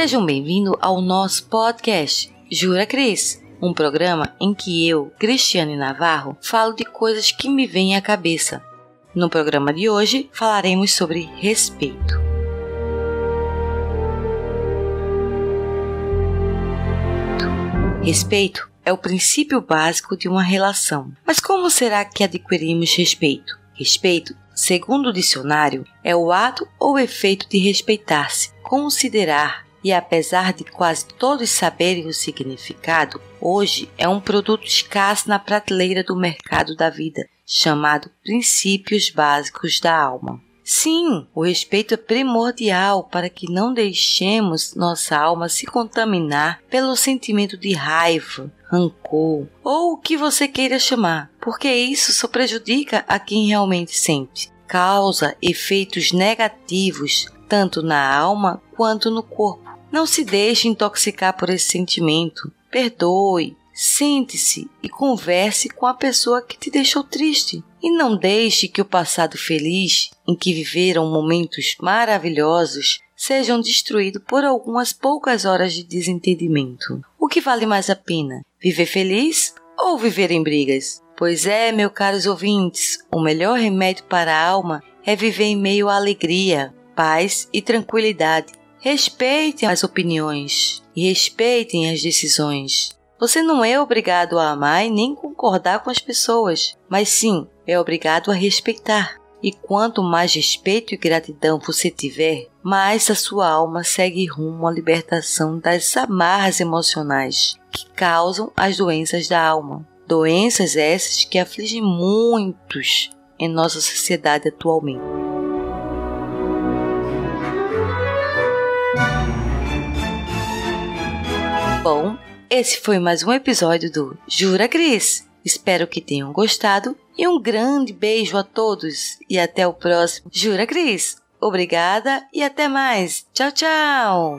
Sejam bem-vindos ao nosso podcast Jura Cris, um programa em que eu, Cristiane Navarro, falo de coisas que me vêm à cabeça. No programa de hoje falaremos sobre respeito. Respeito é o princípio básico de uma relação. Mas como será que adquirimos respeito? Respeito, segundo o dicionário, é o ato ou efeito de respeitar-se, considerar, e apesar de quase todos saberem o significado, hoje é um produto escasso na prateleira do mercado da vida, chamado princípios básicos da alma. Sim, o respeito é primordial para que não deixemos nossa alma se contaminar pelo sentimento de raiva, rancor ou o que você queira chamar, porque isso só prejudica a quem realmente sente. Causa efeitos negativos tanto na alma quanto no corpo. Não se deixe intoxicar por esse sentimento. Perdoe, sente-se e converse com a pessoa que te deixou triste. E não deixe que o passado feliz, em que viveram momentos maravilhosos, sejam destruídos por algumas poucas horas de desentendimento. O que vale mais a pena? Viver feliz ou viver em brigas? Pois é, meus caros ouvintes, o melhor remédio para a alma é viver em meio à alegria, paz e tranquilidade. Respeitem as opiniões e respeitem as decisões. Você não é obrigado a amar e nem concordar com as pessoas, mas sim é obrigado a respeitar. E quanto mais respeito e gratidão você tiver, mais a sua alma segue rumo à libertação das amarras emocionais que causam as doenças da alma. Doenças essas que afligem muitos em nossa sociedade atualmente. Bom, esse foi mais um episódio do Jura Cris. Espero que tenham gostado e um grande beijo a todos e até o próximo Jura Cris. Obrigada e até mais. Tchau, tchau.